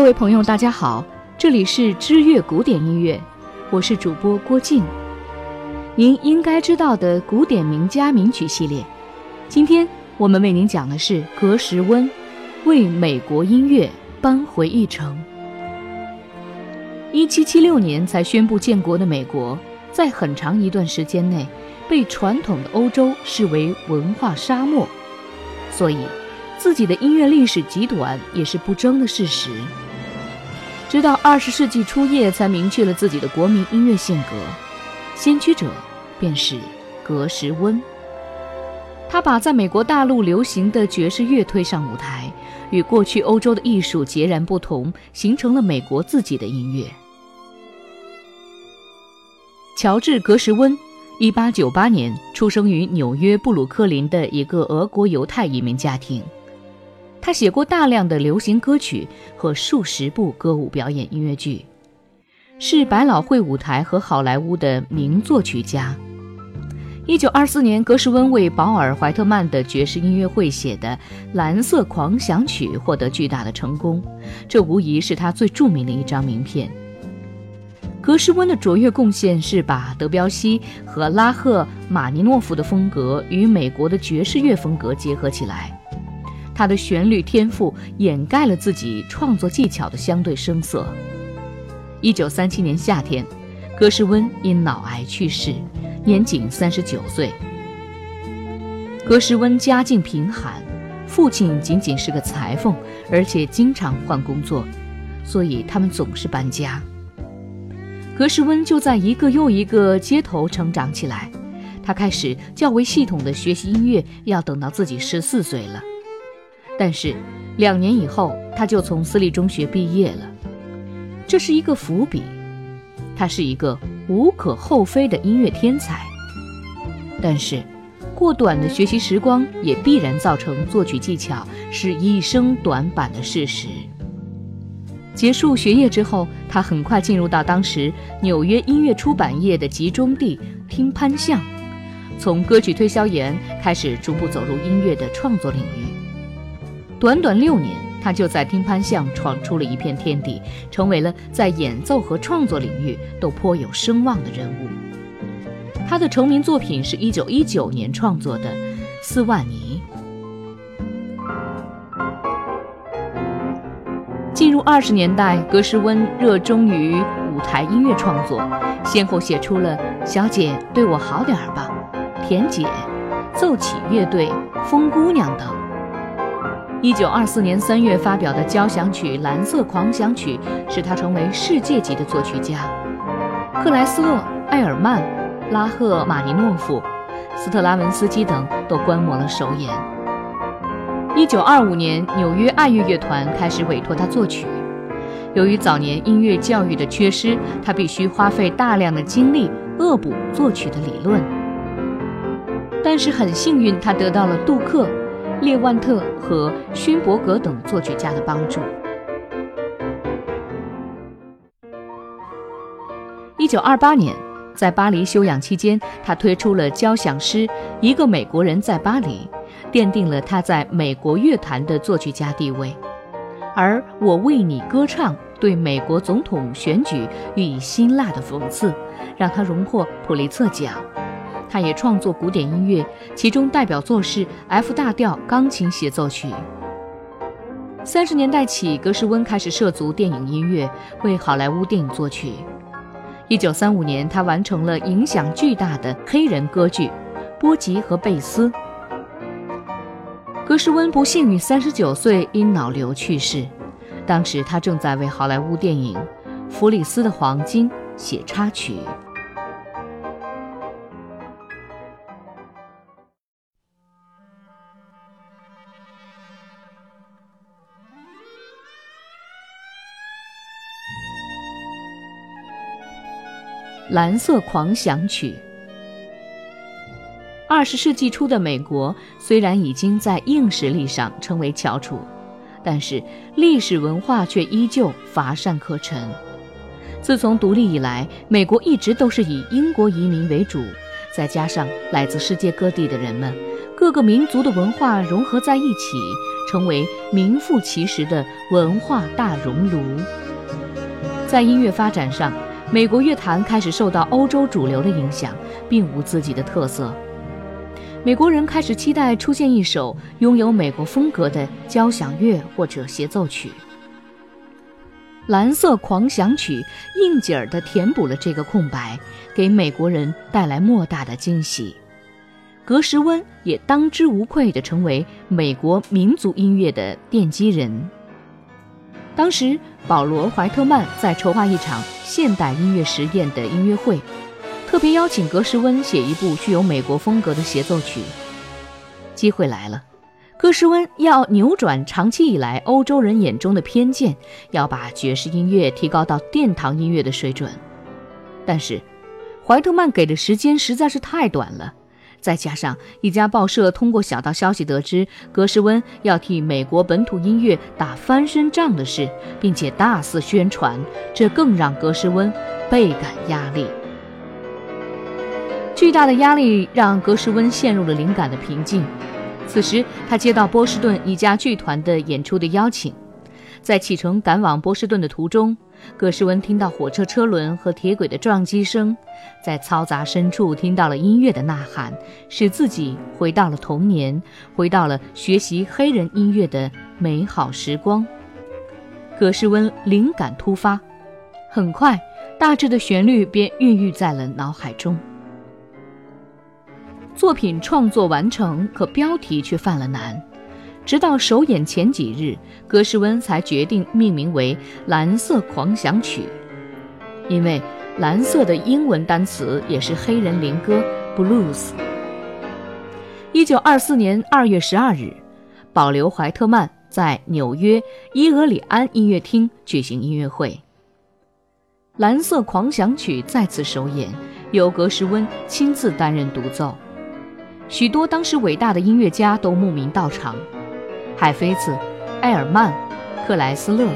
各位朋友，大家好，这里是知乐古典音乐，我是主播郭靖。您应该知道的古典名家名曲系列，今天我们为您讲的是格什温为美国音乐扳回一城。一七七六年才宣布建国的美国，在很长一段时间内被传统的欧洲视为文化沙漠，所以。自己的音乐历史极短也是不争的事实。直到二十世纪初叶，才明确了自己的国民音乐性格，先驱者便是格什温。他把在美国大陆流行的爵士乐推上舞台，与过去欧洲的艺术截然不同，形成了美国自己的音乐。乔治·格什温，一八九八年出生于纽约布鲁克林的一个俄国犹太移民家庭。他写过大量的流行歌曲和数十部歌舞表演音乐剧，是百老汇舞台和好莱坞的名作曲家。一九二四年，格什温为保尔·怀特曼的爵士音乐会写的《蓝色狂想曲》获得巨大的成功，这无疑是他最著名的一张名片。格什温的卓越贡献是把德彪西和拉赫玛尼诺夫的风格与美国的爵士乐风格结合起来。他的旋律天赋掩盖了自己创作技巧的相对生涩。一九三七年夏天，格什温因脑癌去世，年仅三十九岁。格什温家境贫寒，父亲仅仅是个裁缝，而且经常换工作，所以他们总是搬家。格什温就在一个又一个街头成长起来。他开始较为系统的学习音乐，要等到自己十四岁了。但是，两年以后，他就从私立中学毕业了。这是一个伏笔。他是一个无可厚非的音乐天才。但是，过短的学习时光也必然造成作曲技巧是一生短板的事实。结束学业之后，他很快进入到当时纽约音乐出版业的集中地听潘巷，从歌曲推销员开始，逐步走入音乐的创作领域。短短六年，他就在听潘巷闯出了一片天地，成为了在演奏和创作领域都颇有声望的人物。他的成名作品是一九一九年创作的《斯万尼》。进入二十年代，格什温热衷于舞台音乐创作，先后写出了《小姐对我好点儿吧》《田姐》《奏起乐队》《风姑娘》等。一九二四年三月发表的交响曲《蓝色狂想曲》使他成为世界级的作曲家。克莱斯勒、埃尔曼、拉赫玛尼诺夫、斯特拉文斯基等都观摩了首演。一九二五年，纽约爱乐乐团开始委托他作曲。由于早年音乐教育的缺失，他必须花费大量的精力恶补作曲的理论。但是很幸运，他得到了杜克。列万特和勋伯格等作曲家的帮助。一九二八年，在巴黎休养期间，他推出了交响诗《一个美国人在巴黎》，奠定了他在美国乐坛的作曲家地位。而我为你歌唱对美国总统选举予以辛辣的讽刺，让他荣获普利策奖。他也创作古典音乐，其中代表作是 F 大调钢琴协奏曲。三十年代起，格什温开始涉足电影音乐，为好莱坞电影作曲。一九三五年，他完成了影响巨大的黑人歌剧《波吉和贝斯》。格什温不幸于三十九岁因脑瘤去世，当时他正在为好莱坞电影《弗里斯的黄金》写插曲。蓝色狂想曲。二十世纪初的美国虽然已经在硬实力上成为翘楚，但是历史文化却依旧乏善可陈。自从独立以来，美国一直都是以英国移民为主，再加上来自世界各地的人们，各个民族的文化融合在一起，成为名副其实的文化大熔炉。在音乐发展上，美国乐坛开始受到欧洲主流的影响，并无自己的特色。美国人开始期待出现一首拥有美国风格的交响乐或者协奏曲。《蓝色狂想曲》应景儿地填补了这个空白，给美国人带来莫大的惊喜。格什温也当之无愧地成为美国民族音乐的奠基人。当时，保罗·怀特曼在筹划一场现代音乐实验的音乐会。特别邀请格什温写一部具有美国风格的协奏曲。机会来了，格什温要扭转长期以来欧洲人眼中的偏见，要把爵士音乐提高到殿堂音乐的水准。但是，怀特曼给的时间实在是太短了，再加上一家报社通过小道消息得知格什温要替美国本土音乐打翻身仗的事，并且大肆宣传，这更让格什温倍感压力。巨大的压力让格什温陷入了灵感的瓶颈。此时，他接到波士顿一家剧团的演出的邀请，在启程赶往波士顿的途中，格什温听到火车车轮和铁轨的撞击声，在嘈杂深处听到了音乐的呐喊，使自己回到了童年，回到了学习黑人音乐的美好时光。格什温灵感突发，很快，大致的旋律便孕育在了脑海中。作品创作完成，可标题却犯了难。直到首演前几日，格什温才决定命名为《蓝色狂想曲》，因为“蓝色”的英文单词也是黑人灵歌 （blues）。一九二四年二月十二日，保留怀特曼在纽约伊俄里安音乐厅举行音乐会，《蓝色狂想曲》再次首演，由格什温亲自担任独奏。许多当时伟大的音乐家都慕名到场，海菲茨、埃尔曼、克莱斯勒，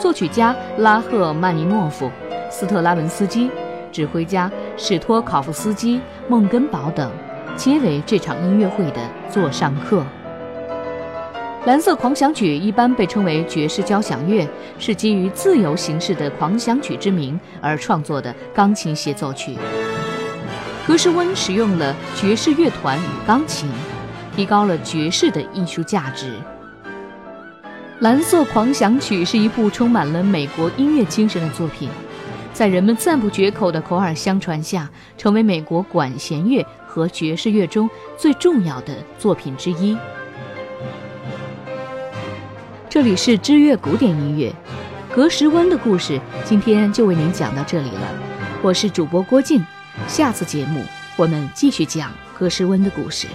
作曲家拉赫曼尼诺夫、斯特拉文斯基，指挥家史托考夫斯基、孟根堡等，皆为这场音乐会的座上客。蓝色狂想曲一般被称为爵士交响乐，是基于自由形式的狂想曲之名而创作的钢琴协奏曲。格什温使用了爵士乐团与钢琴，提高了爵士的艺术价值。《蓝色狂想曲》是一部充满了美国音乐精神的作品，在人们赞不绝口的口耳相传下，成为美国管弦乐和爵士乐中最重要的作品之一。这里是知乐古典音乐，格什温的故事，今天就为您讲到这里了。我是主播郭靖。下次节目，我们继续讲格什温的故事。